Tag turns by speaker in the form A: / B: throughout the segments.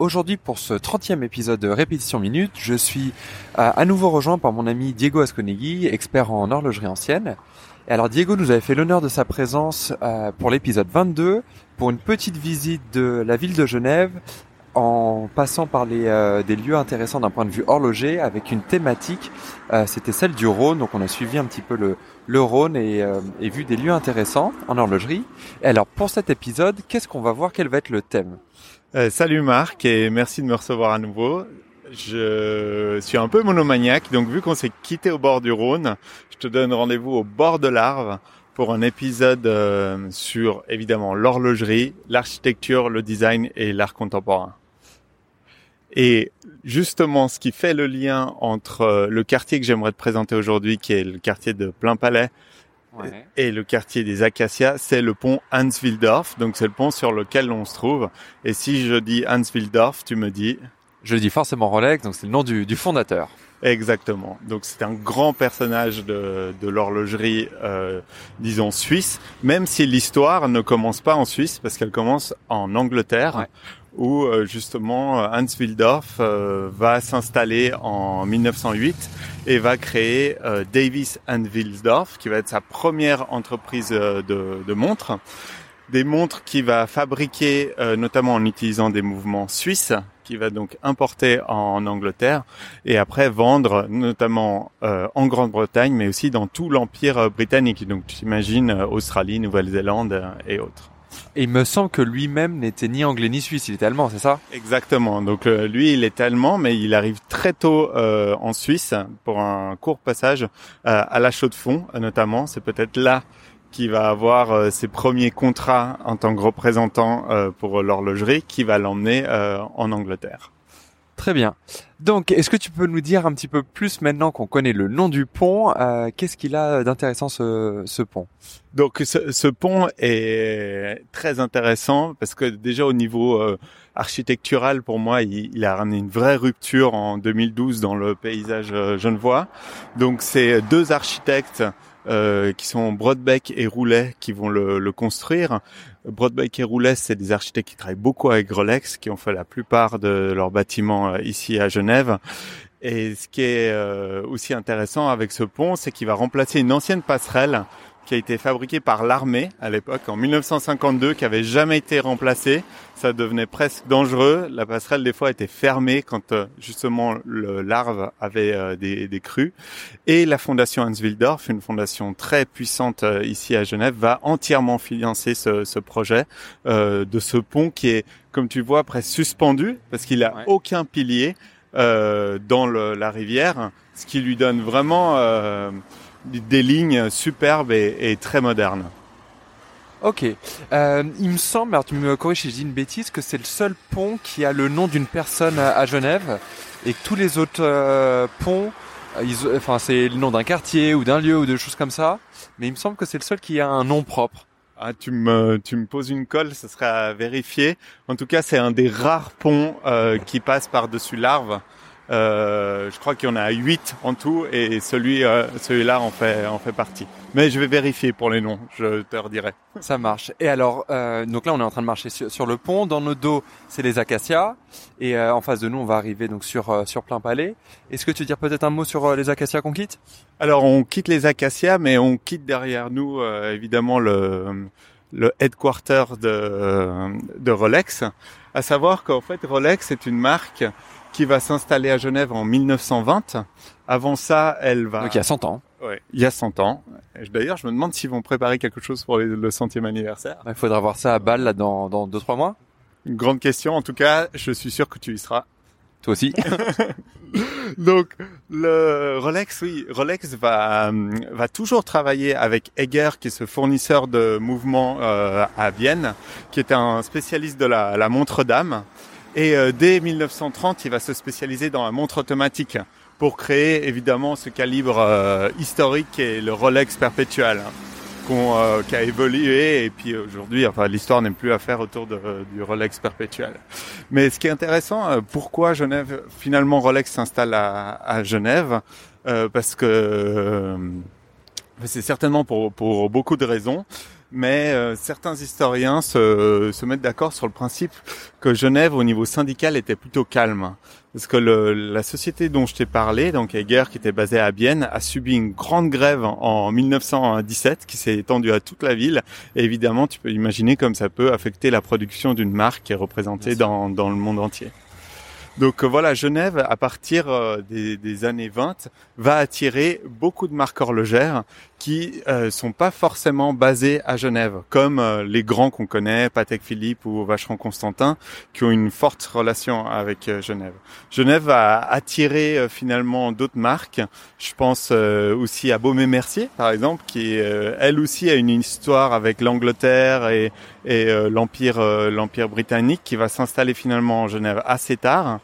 A: Aujourd'hui pour ce 30e épisode de Répétition Minute, je suis euh, à nouveau rejoint par mon ami Diego Asconegui, expert en horlogerie ancienne. Et alors Diego nous avait fait l'honneur de sa présence euh, pour l'épisode 22 pour une petite visite de la ville de Genève en passant par les, euh, des lieux intéressants d'un point de vue horloger avec une thématique, c'était celle du Rhône, donc on a suivi un petit peu le, le Rhône et, et vu des lieux intéressants en horlogerie. Et alors pour cet épisode, qu'est-ce qu'on va voir? Quel va être le thème?
B: Euh, salut Marc et merci de me recevoir à nouveau. Je suis un peu monomaniaque, donc vu qu'on s'est quitté au bord du Rhône, je te donne rendez-vous au bord de l'Arve pour un épisode euh, sur évidemment l'horlogerie, l'architecture, le design et l'art contemporain. Et justement, ce qui fait le lien entre euh, le quartier que j'aimerais te présenter aujourd'hui, qui est le quartier de Plein Palais, et le quartier des Acacias, c'est le pont Hans-Wildorf. Donc c'est le pont sur lequel on se trouve. Et si je dis Hans-Wildorf, tu me dis?
A: Je dis forcément Rolex, donc c'est le nom du, du fondateur.
B: Exactement. Donc c'est un grand personnage de, de l'horlogerie, euh, disons suisse, même si l'histoire ne commence pas en Suisse parce qu'elle commence en Angleterre, où euh, justement Hans Wildorf euh, va s'installer en 1908 et va créer euh, Davis Wildorf, qui va être sa première entreprise de, de montres. Des montres qu'il va fabriquer notamment en utilisant des mouvements suisses, qui va donc importer en Angleterre et après vendre notamment en Grande-Bretagne, mais aussi dans tout l'empire britannique. Donc tu imagines Australie, Nouvelle-Zélande et autres.
A: Il me semble que lui-même n'était ni anglais ni suisse, il était allemand, c'est ça?
B: Exactement. Donc euh, lui, il est allemand, mais il arrive très tôt euh, en Suisse pour un court passage euh, à la Chaux-de-Fonds, notamment. C'est peut-être là qu'il va avoir ses premiers contrats en tant que représentant pour l'horlogerie, qui va l'emmener en Angleterre.
A: Très bien. Donc, est-ce que tu peux nous dire un petit peu plus maintenant qu'on connaît le nom du pont euh, Qu'est-ce qu'il a d'intéressant ce, pont?
B: Donc, ce, pont est très intéressant parce que déjà au niveau euh, architectural, pour moi, il, il, a ramené une vraie rupture en 2012 dans le paysage euh, genevois. Donc, c'est deux architectes euh, qui sont Broadbeck et Roulet qui vont le, le construire. Broadbeck et Roulet, c'est des architectes qui travaillent beaucoup avec Rolex, qui ont fait la plupart de leurs bâtiments euh, ici à Genève. Et ce qui est euh, aussi intéressant avec ce pont, c'est qu'il va remplacer une ancienne passerelle qui a été fabriqué par l'armée à l'époque en 1952, qui avait jamais été remplacé. Ça devenait presque dangereux. La passerelle des fois était fermée quand euh, justement le larve avait euh, des, des, crues. Et la fondation Hans Wildorf, une fondation très puissante euh, ici à Genève, va entièrement financer ce, ce projet de ce pont qui est, comme tu vois, presque suspendu parce qu'il a aucun pilier dans le, la rivière, ce qui lui donne vraiment des lignes superbes et, très modernes.
A: Ok. Euh, il me semble, alors tu me corriges si je dis une bêtise, que c'est le seul pont qui a le nom d'une personne à, Genève et que tous les autres euh, ponts, ils, enfin c'est le nom d'un quartier ou d'un lieu ou de choses comme ça. Mais il me semble que c'est le seul qui a un nom propre.
B: Ah, tu me, tu me poses une colle, ça serait à vérifier. En tout cas, c'est un des rares ponts euh, qui passe par-dessus l'Arve. Euh, je crois qu'il y en a 8 en tout et celui, euh, celui-là en fait, en fait partie. Mais je vais vérifier pour les noms, je te redirai.
A: Ça marche. Et alors, euh, donc là, on est en train de marcher sur, le pont. Dans nos dos, c'est les acacias. Et euh, en face de nous, on va arriver donc sur euh, sur plein palais. Est-ce que tu veux dire peut-être un mot sur les acacias qu'on quitte?
B: Alors, on quitte les acacias, mais on quitte derrière nous, évidemment, le le headquarter de, de Rolex. À savoir qu'en fait, Rolex est une marque qui va s'installer à Genève en 1920. Avant ça, elle va...
A: Donc il y a 100 ans.
B: Ouais, il y a 100 ans. D'ailleurs, je me demande s'ils vont préparer quelque chose pour le centième anniversaire.
A: Il faudra voir ça à Bâle là, dans, dans 2-3 mois.
B: Une grande question. En tout cas, je suis sûr que tu y seras.
A: Toi aussi.
B: Donc le Rolex, oui, Rolex va va toujours travailler avec Egger, qui est ce fournisseur de mouvements euh, à Vienne, qui est un spécialiste de la, la montre d'âme Et dès 1930, il va se spécialiser dans la montre automatique pour créer évidemment ce calibre historique qui est le Rolex perpétuel. Euh, qui a évolué et puis aujourd'hui, enfin, l'histoire n'est plus à faire autour de, du Rolex perpétuel. Mais ce qui est intéressant, euh, pourquoi Genève, finalement Rolex s'installe à, à, Genève, euh, parce que c'est certainement pour, pour beaucoup de raisons mais certains historiens se, se mettent d'accord sur le principe que Genève, au niveau syndical, était plutôt calme. Parce que le, la société dont je t'ai parlé, donc Eger, qui était basée à Bienne, a subi une grande grève en 1917 qui s'est étendue à toute la ville. Et évidemment, tu peux imaginer comme ça peut affecter la production d'une marque qui est représentée dans, dans le monde entier. Donc euh, voilà, Genève, à partir euh, des, des, années 20, va attirer beaucoup de marques horlogères qui euh, sont pas forcément basées à Genève, comme euh, les grands qu'on connaît, Patek Philippe ou Vacheron Constantin, qui ont une forte relation avec euh, Genève. Genève va attirer finalement d'autres marques. Je pense aussi à Baume Mercier, par exemple, qui elle aussi a une histoire avec l'Angleterre et, et l'empire l'empire britannique, qui va s'installer finalement en Genève assez tard.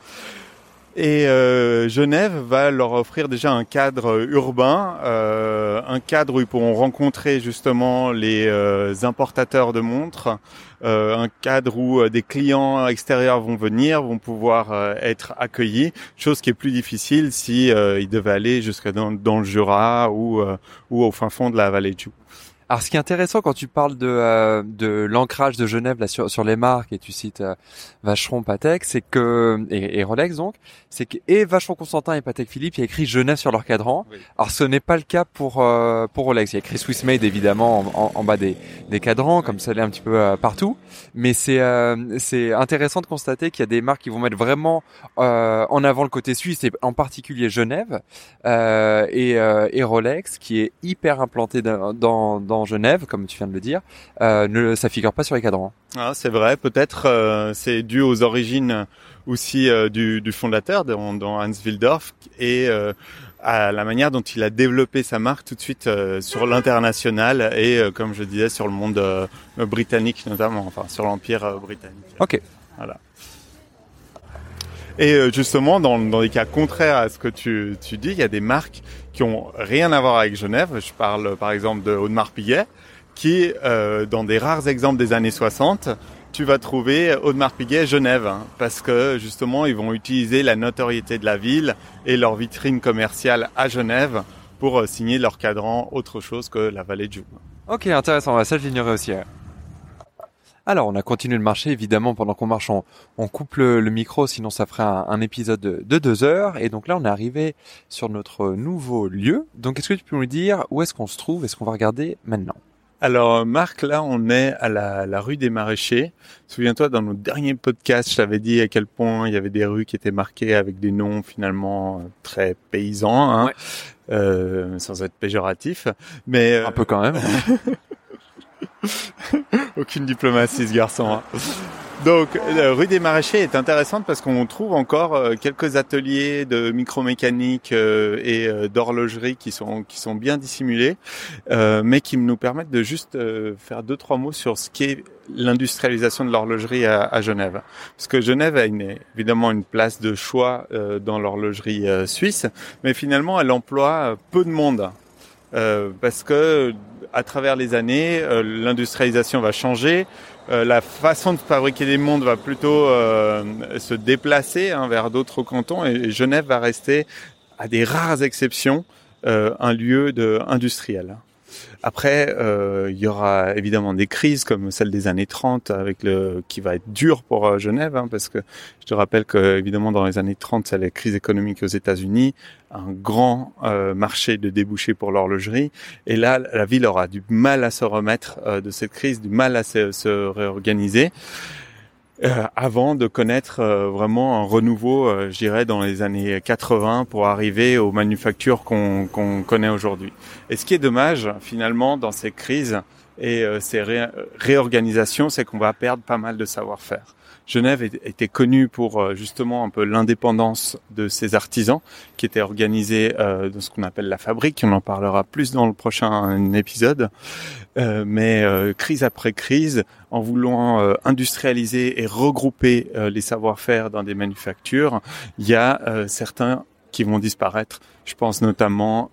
B: Et euh, Genève va leur offrir déjà un cadre urbain, euh, un cadre où ils pourront rencontrer justement les euh, importateurs de montres, un cadre où des clients extérieurs vont venir, vont pouvoir être accueillis, chose qui est plus difficile si ils devaient aller jusqu'à dans, dans, le Jura ou, ou au fin fond de la vallée de Joux.
A: Alors, ce qui est intéressant quand tu parles de, euh, de l'ancrage de Genève là sur, sur les marques et tu cites euh, Vacheron, Patek, c'est que et, Rolex donc, c'est que et Vacheron Constantin et Patek Philippe, il y a écrit Genève sur leur cadran. Alors, ce n'est pas le cas pour euh, pour Rolex. Il y a écrit Swiss Made évidemment en, en, bas des, des cadrans, comme ça l'est un petit peu partout. Mais c'est c'est intéressant de constater qu'il y a des marques qui vont mettre vraiment en avant le côté suisse et en particulier Genève et, et Rolex qui est hyper implanté dans, dans Genève, comme tu viens de le dire, euh, ne, ça figure pas sur les cadrans.
B: Ah, c'est vrai, peut-être euh, c'est dû aux origines aussi euh, du, fondateur, dans, Hans Wildorf, et à la manière dont il a développé sa marque tout de suite sur l'international et, comme je disais, sur le monde britannique notamment, enfin sur l'empire britannique.
A: Ok.
B: Voilà. Et justement, dans, dans les cas contraires à ce que tu, dis, il y a des marques qui ont rien à voir avec Genève. Je parle par exemple de Audemars Piguet, qui, euh, dans des rares exemples des années 60, tu vas trouver Audemars Piguet Genève, hein, parce que justement ils vont utiliser la notoriété de la ville et leur vitrine commerciale à Genève pour euh, signer leur cadran autre chose que la vallée de Joux.
A: Ok, intéressant. Ça, je l'ignorais aussi. Alors, on a continué de marcher, évidemment, pendant qu'on marche, on, coupe le, micro, sinon ça ferait un, épisode de, deux heures. Et donc là, on est arrivé sur notre nouveau lieu. Donc, est-ce que tu peux nous dire où est-ce qu'on se trouve? Est-ce qu'on va regarder maintenant?
B: Alors Marc, là on est à la, rue des Maraîchers. Souviens-toi, dans notre dernier podcast, je t'avais dit à quel point il y avait des rues qui étaient marquées avec des noms finalement très paysans, hein, euh, sans être péjoratif. Mais
A: un peu quand même.
B: Aucune diplomatie ce garçon. Hein. Donc, la rue des Maraîchers est intéressante parce qu'on trouve encore euh, quelques ateliers de micromécanique euh, et euh, d'horlogerie qui sont qui sont bien dissimulés, mais qui nous permettent de juste faire deux trois mots sur ce qu'est l'industrialisation de l'horlogerie à, Genève. Parce que Genève a évidemment une place de choix dans l'horlogerie suisse, mais finalement elle emploie peu de monde. parce que à travers les années, euh, l'industrialisation va changer. Euh, la façon de fabriquer des montres va plutôt euh, se déplacer hein, vers d'autres cantons et, Genève va rester, à des rares exceptions, un lieu de industriel. Après, euh, il y aura évidemment des crises comme celle des années 30, avec le qui va être dur pour euh, Genève, hein, parce que je te rappelle que évidemment dans les années 30, c'est la crise économique aux États-Unis, un grand euh, marché de débouchés pour l'horlogerie, et là, la ville aura du mal à se remettre de cette crise, du mal à se réorganiser. Euh, avant de connaître euh, vraiment un renouveau, euh, je dirais, dans les années 80 pour arriver aux manufactures qu'on connaît aujourd'hui. Et ce qui est dommage, finalement, dans ces crises et ces réorganisations, c'est qu'on va perdre pas mal de savoir-faire. Genève était connue pour justement un peu l'indépendance de ses artisans, qui étaient organisés dans ce qu'on appelle la fabrique. On en parlera plus dans le prochain épisode. mais crise après crise, en voulant industrialiser et regrouper les savoir-faire dans des manufactures, il y a certains qui vont disparaître. Je pense notamment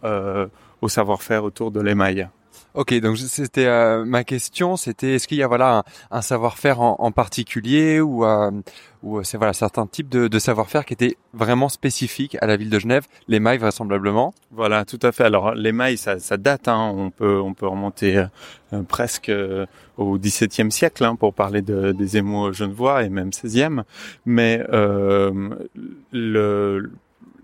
B: au savoir-faire autour de l'émail.
A: Ok, donc c'était euh, ma question, c'était est-ce qu'il y a voilà un, savoir-faire en, particulier ou euh, ou euh, c'est voilà certains types de, de savoir-faire qui étaient vraiment spécifiques à la ville de Genève, l'émail vraisemblablement?
B: Voilà, tout à fait. Alors l'émail, ça, ça date, hein, on peut on peut remonter presque au XVIIe siècle hein, pour parler de, des émaux genevois et même XVIe, mais le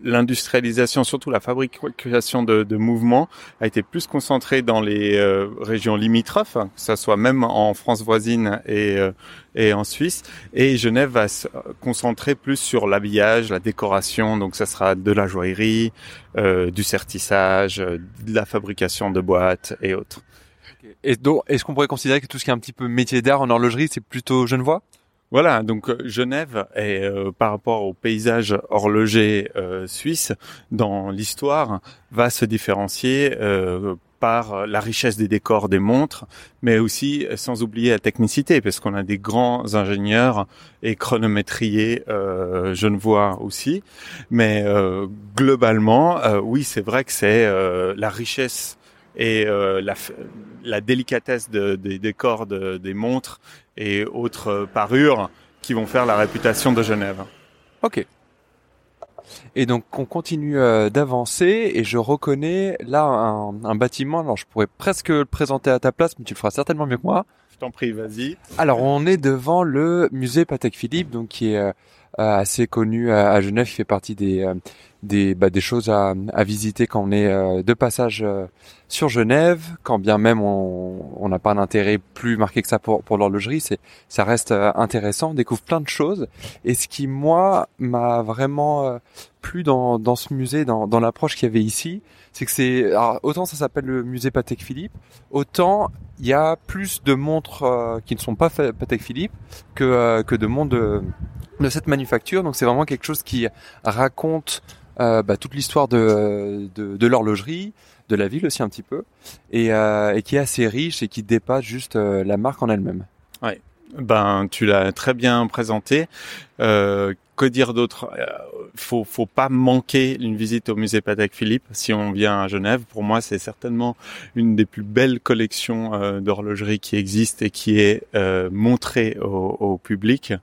B: l'industrialisation, surtout la fabrication de, de, mouvements, a été plus concentrée dans les euh, régions limitrophes, que ce soit même en France voisine et, euh, et en Suisse. Et Genève va se concentrer plus sur l'habillage, la décoration, donc ça sera de la joaillerie, euh, du sertissage, de la fabrication de boîtes et autres.
A: Et donc, est-ce qu'on pourrait considérer que tout ce qui est un petit peu métier d'art en horlogerie, c'est plutôt genevois?
B: Voilà, donc euh, Genève est euh, par rapport au paysage horloger euh, suisse dans l'histoire va se différencier par la richesse des décors des montres, mais aussi sans oublier la technicité, parce qu'on a des grands ingénieurs et chronométriers euh, genevois aussi. Mais globalement, oui, c'est vrai que c'est la richesse et la, la, délicatesse des décors des montres et autres parures qui vont faire la réputation de Genève.
A: Ok. Et donc on continue euh, d'avancer et je reconnais là un, bâtiment. Alors je pourrais presque le présenter à ta place, mais tu le feras certainement mieux que moi.
B: Je t'en prie, vas-y.
A: Alors on est devant le musée Patek Philippe, donc qui est euh, assez connu à, Genève. Il fait partie des euh, des, bah, des choses à, visiter quand on est euh, de passage euh, sur Genève, quand bien même on n'a pas un intérêt plus marqué que ça pour, pour l'horlogerie, ça reste euh, intéressant, on découvre plein de choses. Et ce qui moi m'a vraiment plu dans, dans ce musée, dans, dans l'approche qu'il y avait ici, c'est que c'est autant ça s'appelle le musée Patek Philippe, autant il y a plus de montres qui ne sont pas Patek Philippe que que de montres de, de cette manufacture. Donc c'est vraiment quelque chose qui raconte euh, bah, toute l'histoire de, de, de l'horlogerie, de la ville aussi un petit peu, et, euh, et qui est assez riche et qui dépasse juste euh, la marque en elle-même.
B: Ouais. Ben, tu l'as très bien présenté. Euh, que dire d'autre? Euh, Faut, faut pas manquer une visite au musée Patek Philippe si on vient à Genève. Pour moi, c'est certainement une des plus belles collections euh, d'horlogerie qui existe et qui est euh, montrée au, au public.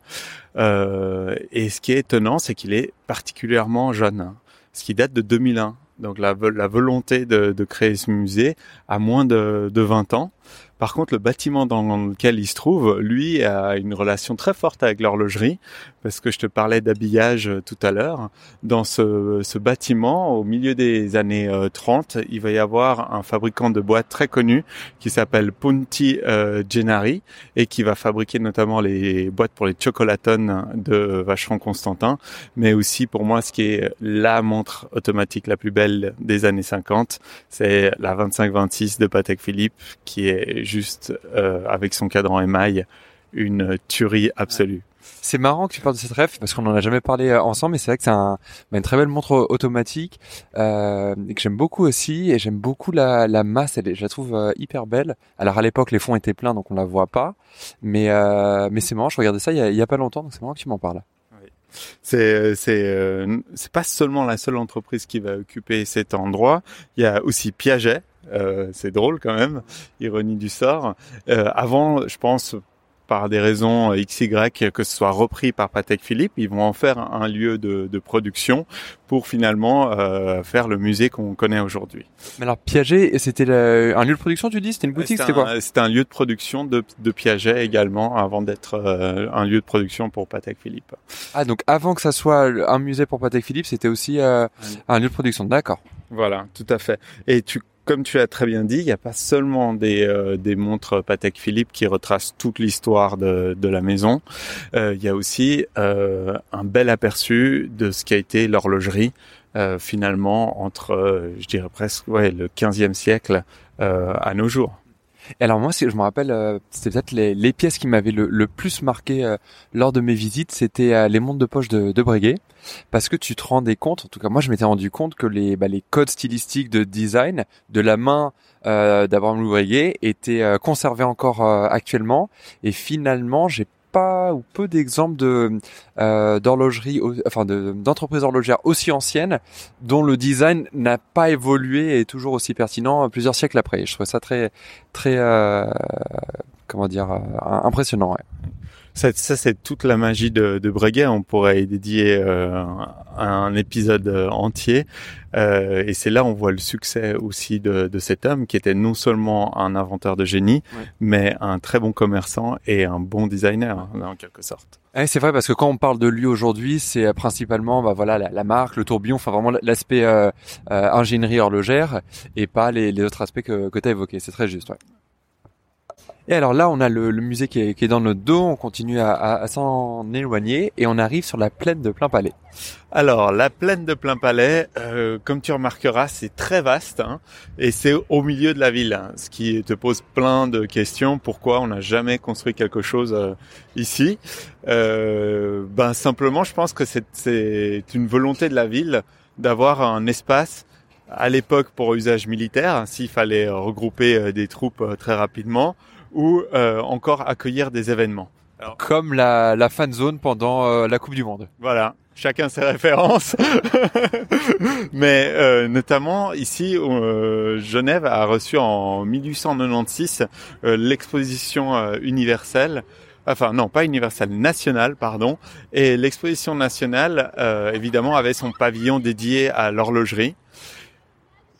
B: Euh, et ce qui est étonnant, c'est qu'il est particulièrement jeune ce qui date de 2001. Donc la, volonté de, de, créer ce musée a moins de, de 20 ans. Par contre, le bâtiment dans lequel il se trouve, lui, a une relation très forte avec l'horlogerie, parce que je te parlais d'habillage euh, tout à l'heure. Dans ce, ce, bâtiment, au milieu des années 30, euh, il va y avoir un fabricant de boîtes très connu qui s'appelle Punti euh, Gennari et qui va fabriquer notamment les boîtes pour les chocolatons de Vacheron Constantin, mais aussi pour moi ce qui est la montre automatique la plus belle des années 50, c'est la 25-26 de Patek Philippe qui est juste euh, avec son cadran émail une tuerie absolue.
A: C'est marrant que tu parles de cette ref parce qu'on n'en a jamais parlé euh, ensemble, mais c'est vrai que c'est un, bah, une très belle montre automatique euh, que j'aime beaucoup aussi et j'aime beaucoup la, masse. Je la trouve euh, hyper belle. Alors à l'époque les fonds étaient pleins donc on la voit pas, mais c'est marrant. Je regardais ça il y a, pas longtemps donc c'est marrant que tu m'en parles.
B: C'est pas seulement la seule entreprise qui va occuper cet endroit. Il y a aussi Piaget euh, c'est drôle quand même, ironie du sort. Euh, avant, je pense, par des raisons XY, que ce soit repris par Patek Philippe, ils vont en faire un lieu de, de production pour finalement euh, faire le musée qu'on connaît aujourd'hui.
A: Mais alors Piaget, c'était un lieu de production, tu dis? C'était une boutique C'était quoi?
B: C'était un lieu de production de, de Piaget également, avant d'être euh, un lieu de production pour Patek Philippe.
A: Ah, donc avant que ça soit un musée pour Patek Philippe, c'était aussi euh, un lieu de production. D'accord.
B: Voilà, tout à fait. Et tu comme tu as très bien dit, il n'y a pas seulement des, euh, des montres Patek Philippe qui retracent toute l'histoire de, la maison. Euh, il y a aussi euh, un bel aperçu de ce qui a été l'horlogerie finalement entre, je dirais presque, le 15e siècle à nos jours.
A: Et alors moi, je me rappelle, euh, c'était peut-être les, les, pièces qui m'avaient le, le, plus marqué euh, lors de mes visites, c'était euh, les montres de poche de, de Breguet, parce que tu te rendais compte, en tout cas moi je m'étais rendu compte que les, bah, les codes stylistiques de design de la main d'Abraham Breguet étaient conservés encore actuellement, et finalement j'ai ou peu d'exemples de euh, d'horlogerie, enfin d'entreprises horlogères aussi anciennes dont le design n'a pas évolué et est toujours aussi pertinent plusieurs siècles après. Je trouve ça très très euh, comment dire euh, impressionnant.
B: Ça, ça c'est toute la magie de, de Breguet. On pourrait y dédier euh, un épisode euh, entier. Euh, et c'est là on voit le succès aussi de, de, cet homme qui était non seulement un inventeur de génie, mais un très bon commerçant et un bon designer hein, en quelque sorte.
A: c'est vrai parce que quand on parle de lui aujourd'hui, c'est principalement bah voilà la, marque, le tourbillon, enfin vraiment l'aspect euh, ingénierie horlogère et pas les, les autres aspects que, que tu as évoqués. C'est très juste. Ouais. Et alors là, on a le, musée qui est, qui est, dans notre dos, on continue à, à, s'en éloigner et on arrive sur la plaine de Plein Palais.
B: Alors, la plaine de Plein Palais, euh, comme tu remarqueras, c'est très vaste hein, et c'est au milieu de la ville, hein, ce qui te pose plein de questions. Pourquoi on n'a jamais construit quelque chose euh, ici? Euh, Ben simplement, je pense que c'est une volonté de la ville d'avoir un espace à l'époque pour usage militaire, hein, s'il fallait regrouper des troupes très rapidement, ou euh, encore accueillir des événements.
A: Comme la, la fan zone pendant euh, la Coupe du Monde.
B: Voilà, chacun ses références. Mais euh, notamment ici, Genève a reçu en 1896 l'exposition universelle enfin non pas universelle nationale pardon et l'exposition nationale évidemment avait son pavillon dédié à l'horlogerie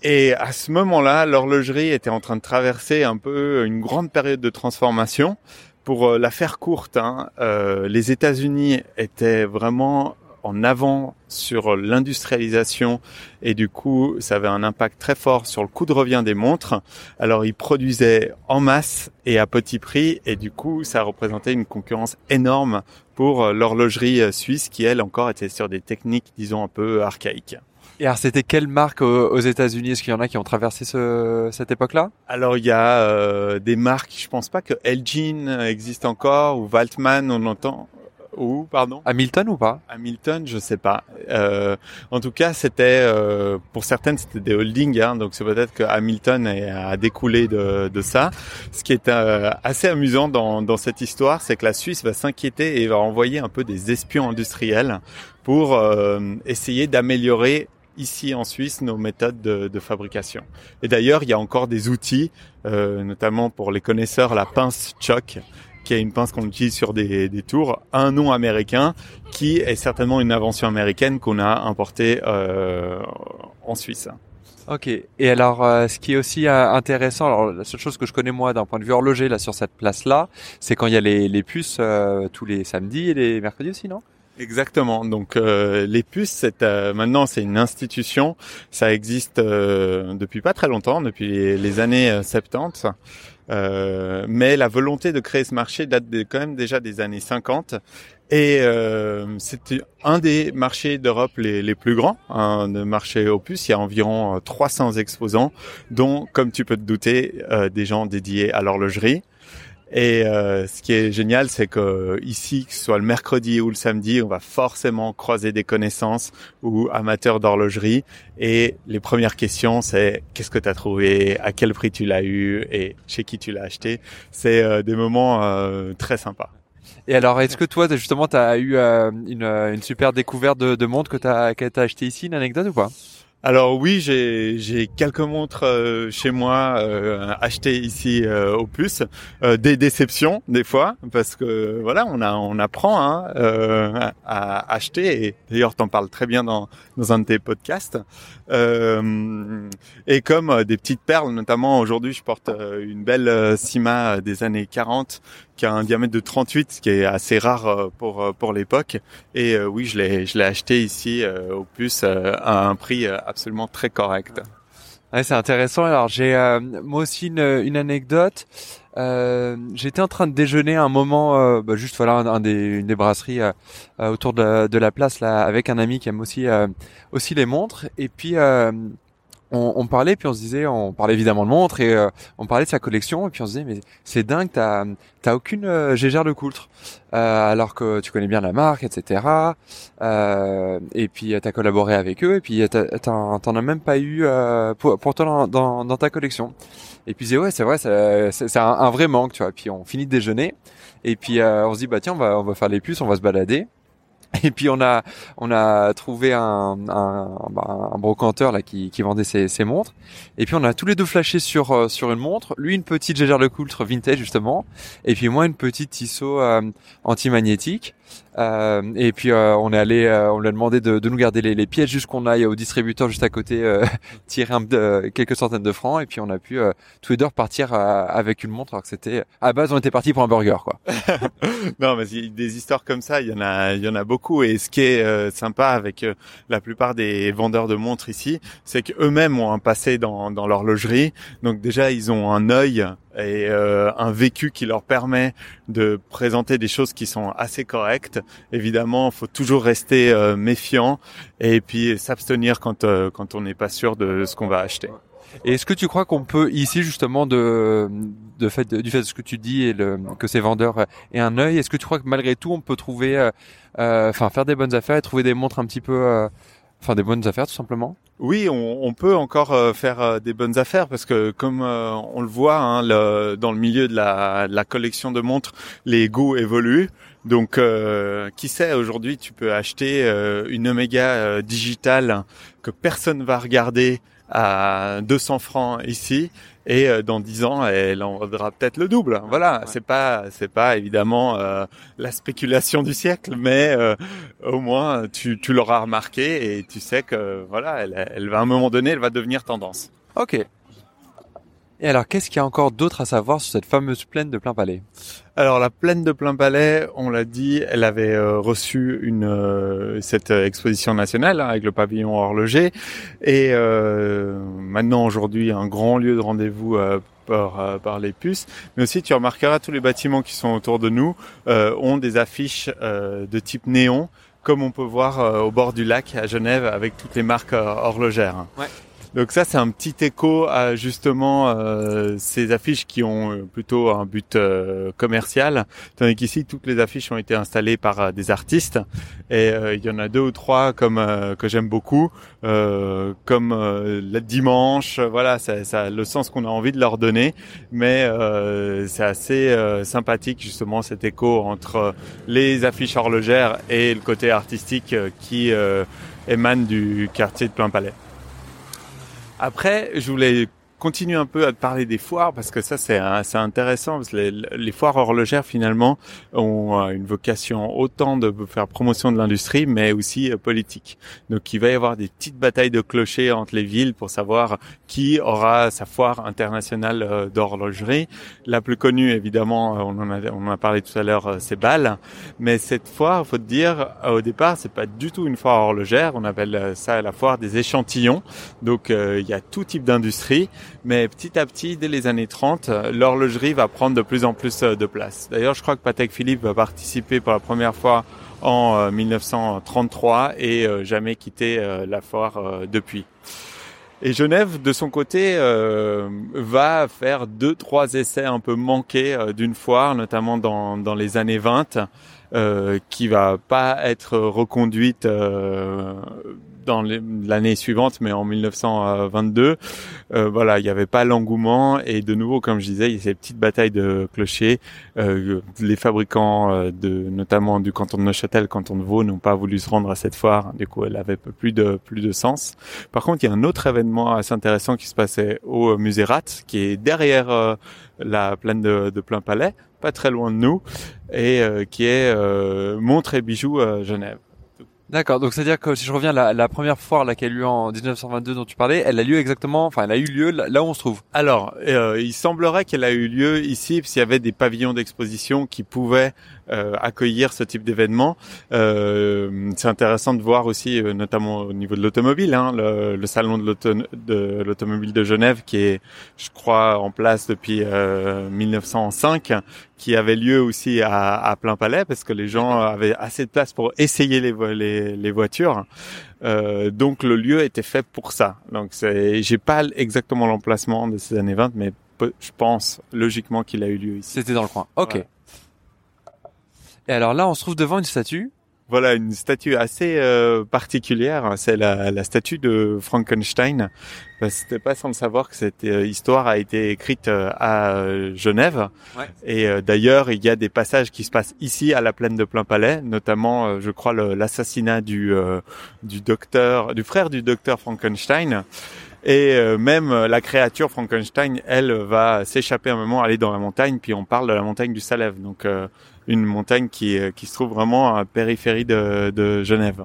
B: et à ce moment-là, l'horlogerie était en train de traverser un peu une grande période de transformation. Pour euh, la faire courte, hein, euh, les États-Unis étaient vraiment en avant sur l'industrialisation et du coup ça avait un impact très fort sur le coût de revient des montres. Alors ils produisaient en masse et à petit prix et du coup ça représentait une concurrence énorme pour euh, l'horlogerie suisse qui elle encore était sur des techniques disons un peu archaïques.
A: Et alors, c'était quelle marque aux, États-Unis? Est-ce qu'il y en a qui ont traversé ce, cette époque-là?
B: Alors, il y a euh, des marques. Je pense pas que Elgin existe encore ou Waltman. On entend. Ou pardon?
A: Hamilton ou pas?
B: Hamilton, je sais pas. Euh, en tout cas, c'était euh, pour certaines c'était des holdings, hein, donc c'est peut-être que Hamilton a découlé de, de ça. Ce qui est euh, assez amusant dans, dans cette histoire, c'est que la Suisse va s'inquiéter et va envoyer un peu des espions industriels pour euh, essayer d'améliorer ici en Suisse nos méthodes de, de fabrication. Et d'ailleurs, il y a encore des outils, euh, notamment pour les connaisseurs, la pince choc, qui est une pince qu'on utilise sur des, des, tours, un nom américain, qui est certainement une invention américaine qu'on a importée euh, en Suisse.
A: Ok. Et alors, euh, ce qui est aussi euh, intéressant, alors la seule chose que je connais moi d'un point de vue horloger là sur cette place-là, c'est quand il y a les, les puces euh, tous les samedis et les mercredis aussi, non?
B: Exactement. Donc euh, les puces, c'est euh, maintenant c'est une institution. Ça existe euh, depuis pas très longtemps, depuis les, années 70. mais la volonté de créer ce marché date quand même déjà des années 50. Et c'était un des marchés d'Europe les, plus grands, un marché Opus. Il y a environ 300 exposants, dont, comme tu peux te douter, des gens dédiés à l'horlogerie. Et euh, ce qui est génial, c'est que ici, que ce soit le mercredi ou le samedi, on va forcément croiser des connaissances ou amateurs d'horlogerie. Et les premières questions, c'est qu'est-ce que tu as trouvé, à quel prix tu l'as eu? Et chez qui tu l'as acheté. C'est euh, des moments euh, très sympas.
A: Et alors, est-ce que toi, justement, tu as eu une, une, super découverte de, de montre que tu as, as acheté ici, une anecdote ou pas?
B: Alors oui, j'ai quelques montres euh, chez moi euh, achetées ici euh, au euh, des déceptions des fois parce que voilà, on apprend hein, à acheter et d'ailleurs t'en parles très bien dans dans un de tes podcasts. et comme des petites perles, notamment aujourd'hui, je porte une belle Sima des années 40 qui a un diamètre de 38, ce qui est assez rare pour pour l'époque. Et oui, je l'ai je l'ai acheté ici au plus à un prix très correct.
A: Ouais, c'est intéressant. Alors j'ai moi aussi une, une anecdote. Euh, J'étais en train de déjeuner un moment, bah, juste voilà, un, des, une des brasseries autour de, de, la place là, avec un ami qui aime aussi aussi les montres. Et puis on, on, parlait puis on se disait, on parlait évidemment de montre et euh, on parlait de sa collection et puis on se disait mais c'est dingue, t'as t'as aucune euh, gégère de coultre euh, alors que tu connais bien la marque, etc. Euh, et puis t'as collaboré avec eux et puis t'en as même pas eu pour, pour toi dans, dans, ta collection. Et puis ouais c'est vrai, c'est un, un, vrai manque tu vois. Puis on finit de déjeuner et puis on se dit bah tiens on va on va faire les puces, on va se balader. Et puis on a on a trouvé un un, bah, un brocanteur là qui, qui vendait ses, ses, montres. Et puis on a tous les deux flashé sur euh, sur une montre. Lui une petite Jaeger LeCoultre vintage justement. Et puis moi une petite Tissot euh, anti-magnétique. Euh, et puis euh, on est allé, euh, on lui a demandé de, de nous garder les, les pièces jusqu'on aille au distributeur juste à côté tirer un, quelques centaines de francs. Et puis on a pu tous les deux repartir avec une montre alors que c'était à base on était parti pour un burger quoi.
B: non mais des histoires comme ça il y en a il y en a beaucoup et ce qui est sympa avec la plupart des vendeurs de montres ici c'est qu'eux-mêmes ont un passé dans dans l'horlogerie donc déjà ils ont un œil et euh, un vécu qui leur permet de présenter des choses qui sont assez correctes. Évidemment, faut toujours rester euh, méfiant et puis s'abstenir quand euh, quand on n'est pas sûr de ce qu'on va acheter.
A: Et est-ce que tu crois qu'on peut ici justement de, de fait du fait de ce que tu dis et le, que ces vendeurs aient un œil, est-ce que tu crois que malgré tout on peut trouver, enfin faire des bonnes affaires et trouver des montres un petit peu Enfin, des bonnes affaires, tout simplement.
B: Oui, on, on peut encore euh, faire euh, des bonnes affaires parce que, comme euh, on le voit hein, le, dans le milieu de la, la, collection de montres, les goûts évoluent. Donc, qui sait, aujourd'hui, tu peux acheter une Omega digitale que personne va regarder à 200 francs ici et euh, dans 10 ans elle en vaudra peut-être le double. Voilà, c'est pas c'est pas évidemment euh, la spéculation du siècle, mais euh, au moins tu, tu l'auras remarqué et tu sais que voilà, elle, elle va à un moment donné, elle va devenir tendance.
A: Ok. Et alors, qu'est-ce qu'il y a encore d'autre à savoir sur cette fameuse plaine de plein palais?
B: Alors, la plaine de plein palais, on l'a dit, elle avait euh, reçu une euh, cette exposition nationale hein, avec le pavillon horloger, et euh, maintenant aujourd'hui un grand lieu de rendez-vous par, par, les puces, mais aussi tu remarqueras tous les bâtiments qui sont autour de nous ont des affiches de type néon, comme on peut voir au bord du lac à Genève avec toutes les marques horlogères. Ouais. Donc ça, c'est un petit écho à justement euh, ces affiches qui ont euh, plutôt un but euh, commercial, tandis qu'ici, toutes les affiches ont été installées par des artistes. Et il y en a deux ou trois comme que j'aime beaucoup, comme le dimanche. Voilà, ça, ça le sens qu'on a envie de leur donner, mais c'est assez sympathique justement cet écho entre les affiches horlogères et le côté artistique qui émane du quartier de Plein Palais. Après, je voulais continue un peu à te parler des foires parce que ça c'est c'est intéressant parce que les, les, foires horlogères finalement ont euh, une vocation autant de faire promotion de l'industrie mais aussi euh, politique. Donc il va y avoir des petites batailles de clochers entre les villes pour savoir qui aura sa foire internationale euh, d'horlogerie. La plus connue évidemment, on en a on en a parlé tout à l'heure, c'est Bâle, mais cette foire, faut te dire au départ, c'est pas du tout une foire horlogère, on appelle ça la foire des échantillons. Donc il y a tout type d'industrie mais petit à petit, dès les années 30, l'horlogerie va prendre de plus en plus euh, de place. D'ailleurs, je crois que Patek Philippe va participer pour la première fois en 1933 euh, et euh, jamais quitter la foire depuis. Et Genève, de son côté, va faire deux, trois essais un peu manqués d'une foire, notamment dans, dans les années 20, euh, qui va pas être reconduite dans l'année suivante, mais en 1922, euh, voilà, il n'y avait pas l'engouement et de nouveau, comme je disais, il y a ces petites batailles de clochers. Euh, les fabricants euh, de, notamment du canton de Neuchâtel, canton de Vaud, n'ont pas voulu se rendre à cette foire. Du coup, elle avait plus de plus de sens. Par contre, il y a un autre événement assez intéressant qui se passait au musée Rat, qui est derrière euh, la plaine de, de Plein Palais, pas très loin de nous, et qui est Montre et bijoux Genève.
A: D'accord, donc c'est-à-dire que si je reviens, la, la première foire là, qui a eu lieu en 1922 dont tu parlais, elle a lieu exactement, enfin elle a eu lieu là, où on se trouve.
B: Alors, euh, il semblerait qu'elle a eu lieu ici, parce y avait des pavillons d'exposition qui pouvaient accueillir ce type d'événement. Euh, c'est intéressant de voir aussi, euh, notamment au niveau de l'automobile, hein, le, le, salon de l'automobile de, Genève qui est, je crois, en place depuis 1905 qui avait lieu aussi à, à, plein palais parce que les gens avaient assez de place pour essayer les, les les, voitures. Euh, donc le lieu était fait pour ça. Donc c'est, j'ai pas exactement l'emplacement de ces années 20, mais je pense logiquement qu'il a eu lieu ici.
A: C'était dans le coin. Ok. Et alors là, on se trouve devant une statue
B: voilà une statue assez euh, particulière. C'est la, la, statue de Frankenstein. Bah, C'était pas sans le savoir que cette euh, histoire a été écrite euh, à Genève. Ouais. Et d'ailleurs, il y a des passages qui se passent ici à la plaine de Plein Palais, notamment, je crois, l'assassinat du du docteur, du frère du docteur Frankenstein. Et même la créature Frankenstein, elle va s'échapper un moment, aller dans la montagne, puis on parle de la montagne du Salève. Donc une montagne qui, euh, qui se trouve vraiment à la périphérie de, de Genève.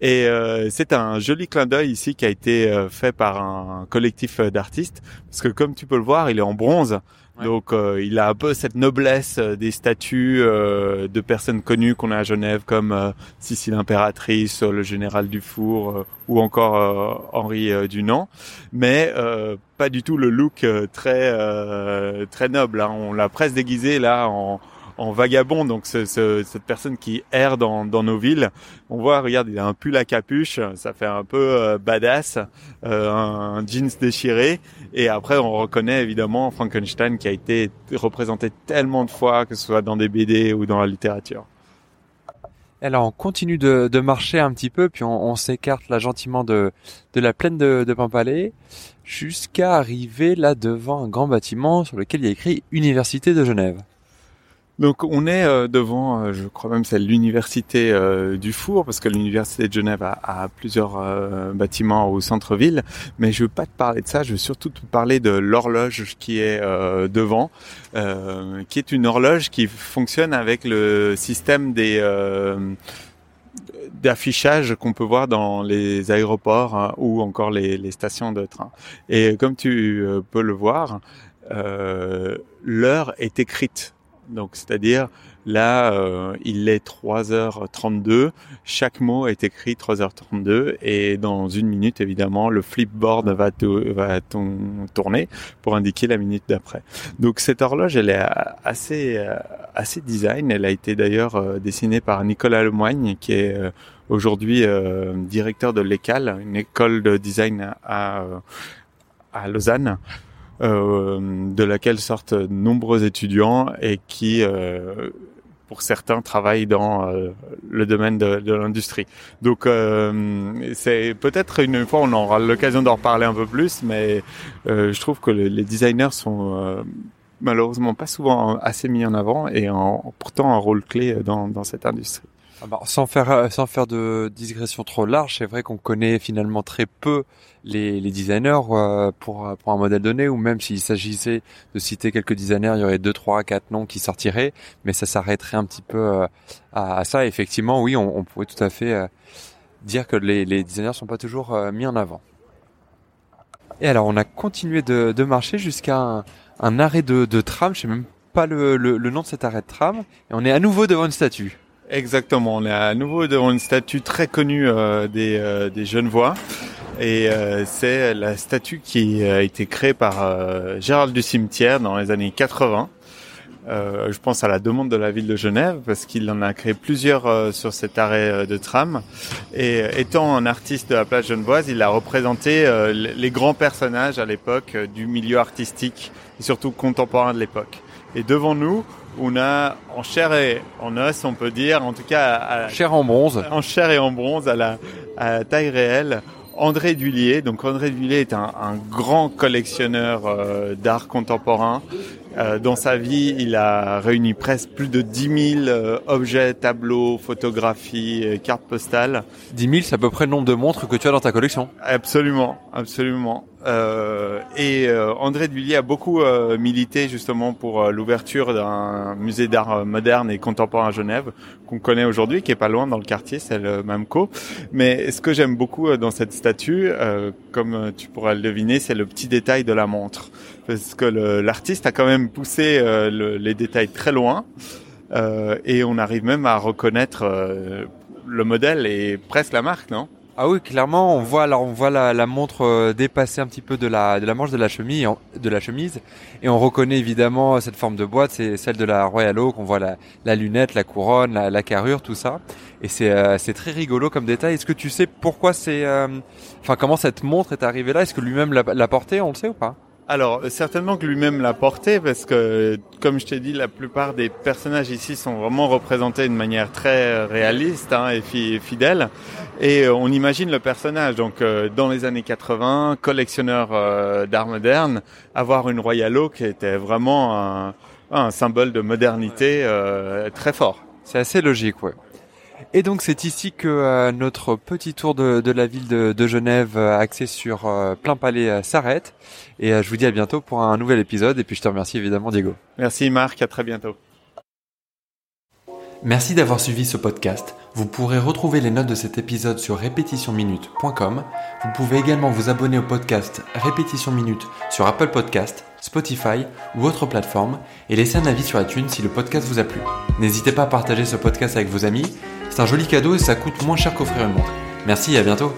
B: Et euh, c'est un joli clin d'œil ici qui a été euh, fait par un collectif d'artistes, parce que comme tu peux le voir, il est en bronze. Donc il a un peu cette noblesse des statues de personnes connues qu'on a à Genève, comme Cécile l'impératrice, le général Dufour ou encore Henri Dunant, mais pas du tout le look très très noble. Hein. On l'a presque déguisé là en en vagabond, donc ce, cette personne qui erre dans, dans, nos villes. On voit, regarde, il a un pull à capuche, ça fait un peu euh, badass, euh, un, jeans déchiré, et après on reconnaît évidemment Frankenstein qui a été représenté tellement de fois, que ce soit dans des BD ou dans la littérature.
A: Alors on continue de, de marcher un petit peu, puis on, on s'écarte là gentiment de, de la plaine de, de Pampalais jusqu'à arriver là devant un grand bâtiment sur lequel il y a écrit Université de Genève.
B: Donc on est euh, devant, euh, je crois même c'est l'université euh, du Four, parce que l'université de Genève a, plusieurs bâtiments au centre-ville. Mais je veux pas te parler de ça, je veux surtout te parler de l'horloge qui est devant, qui est une horloge qui fonctionne avec le système des d'affichage qu'on peut voir dans les aéroports hein, ou encore les, les, stations de train. Et comme tu peux le voir, l'heure est écrite donc, c'est-à-dire, là, euh, il est 3h32. Chaque mot est écrit 3h32. Et dans une minute, évidemment, le flipboard va, tourner pour indiquer la minute d'après. Donc, cette horloge, elle est assez, euh, assez design. Elle a été d'ailleurs euh, dessinée par Nicolas Lemoigne, qui est aujourd'hui directeur de l'ECAL, une école de design à, à Lausanne. Euh, de laquelle sortent de nombreux étudiants et qui, euh, pour certains, travaillent dans euh, le domaine de, de l'industrie. Donc, c'est peut-être une fois on aura l'occasion d'en reparler un peu plus, mais je trouve que les designers sont malheureusement pas souvent assez mis en avant et ont pourtant un rôle clé dans, dans cette industrie.
A: Ah bah, sans faire euh, sans faire de digression trop large, c'est vrai qu'on connaît finalement très peu les, les designers euh, pour pour un modèle donné ou même s'il s'agissait de citer quelques designers, il y aurait deux, trois, quatre noms qui sortiraient, mais ça s'arrêterait un petit peu euh, à, ça. effectivement, oui, on, on, pourrait tout à fait dire que les, les designers sont pas toujours mis en avant. Et alors, on a continué de, de marcher jusqu'à un, un, arrêt de, de tram. Je sais même pas le, le, le nom de cet arrêt de tram, et on est à nouveau devant une statue.
B: Exactement, on est à nouveau devant une statue très connue euh, des, euh, des Genevois. Et euh, c'est la statue qui a été créée par Gérald du Cimetière dans les années 80. je pense à la demande de la ville de Genève parce qu'il en a créé plusieurs sur cet arrêt de tram. Et étant un artiste de la place genevoise, il a représenté les grands personnages à l'époque du milieu artistique et surtout contemporain de l'époque. Et devant nous, on a en chair et en os, on peut dire, en tout cas,
A: à, chair en bronze,
B: en chair et en bronze à la, taille réelle. André Dulier, donc André Dulier est un, grand collectionneur euh, d'art contemporain. Euh, dans sa vie, il a réuni presque plus de 10 000 euh, objets, tableaux, photographies, cartes postales.
A: 10 000, c'est à peu près le nombre de montres que tu as dans ta collection.
B: Absolument, absolument. Euh, et euh, André Duillier a beaucoup euh, milité justement pour l'ouverture d'un musée d'art moderne et contemporain à Genève qu'on connaît aujourd'hui, qui est pas loin dans le quartier, c'est le Mamco. Mais ce que j'aime beaucoup dans cette statue, comme tu pourras le deviner, c'est le petit détail de la montre, parce que l'artiste a quand même poussé les détails très loin, et on arrive même à reconnaître le modèle et presque la marque, non?
A: Ah oui, clairement, on voit alors on voit la, la montre euh, dépasser un petit peu de la de la manche de la chemise, de la chemise, et on reconnaît évidemment cette forme de boîte, c'est celle de la Royal Oak. On voit la, la lunette, la couronne, la, la carrure, tout ça, et c'est euh, c'est très rigolo comme détail. Est-ce que tu sais pourquoi c'est, euh, enfin comment cette montre est arrivée là? Est-ce que lui-même l'a portée? On le sait ou pas?
B: Alors, euh, certainement que lui-même l'a porté parce que, comme je t'ai dit, la plupart des personnages ici sont vraiment représentés de manière très euh, réaliste hein, et fi- fidèle. Et euh, on imagine le personnage. Donc, euh, dans les années 80, collectionneur euh, d'art moderne, avoir une Royal Oak était vraiment un, un symbole de modernité euh, très fort.
A: C'est assez logique, ouais. Et donc c'est ici que euh, notre petit tour de, de la ville de, de Genève euh, axé sur euh, plein palais s'arrête. Et euh, je vous dis à bientôt pour un nouvel épisode. Et puis je te remercie évidemment Diego.
B: Merci Marc, à très bientôt.
A: Merci d'avoir suivi ce podcast. Vous pourrez retrouver les notes de cet épisode sur répétitionminute.com. Vous pouvez également vous abonner au podcast Répétition Minute sur Apple Podcast, Spotify ou autre plateforme et laisser un avis sur iTunes si le podcast vous a plu. N'hésitez pas à partager ce podcast avec vos amis. C'est un joli cadeau et ça coûte moins cher qu'offrir une montre. Merci et à bientôt